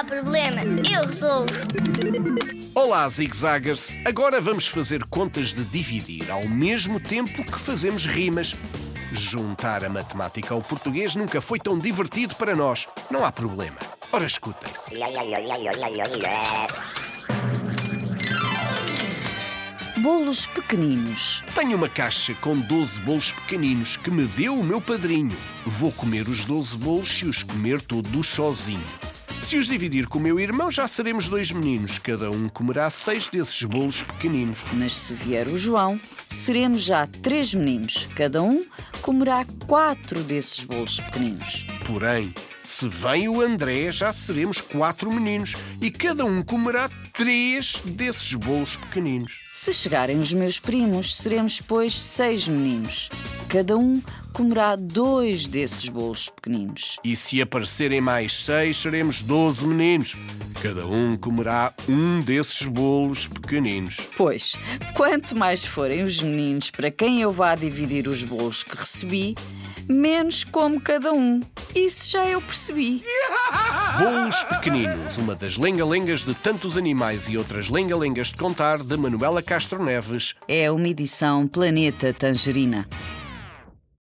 há problema, eu resolvo. Olá, zigzaggers! Agora vamos fazer contas de dividir ao mesmo tempo que fazemos rimas. Juntar a matemática ao português nunca foi tão divertido para nós. Não há problema. Ora, escutem. Bolos pequeninos. Tenho uma caixa com 12 bolos pequeninos que me deu o meu padrinho. Vou comer os 12 bolos se os comer todos sozinho. Se os dividir com o meu irmão, já seremos dois meninos. Cada um comerá seis desses bolos pequeninos. Mas se vier o João, seremos já três meninos. Cada um comerá quatro desses bolos pequeninos. Porém, se vem o André, já seremos quatro meninos e cada um comerá três desses bolos pequeninos. Se chegarem os meus primos, seremos, pois, seis meninos. Cada um comerá dois desses bolos pequeninos. E se aparecerem mais seis, seremos doze meninos. Cada um comerá um desses bolos pequeninos. Pois, quanto mais forem os meninos para quem eu vá dividir os bolos que recebi, menos como cada um. Isso já eu percebi. Bolos Pequeninos, uma das lenga-lengas de tantos animais e outras lenga-lengas de contar, de Manuela Castro Neves. É uma edição Planeta Tangerina.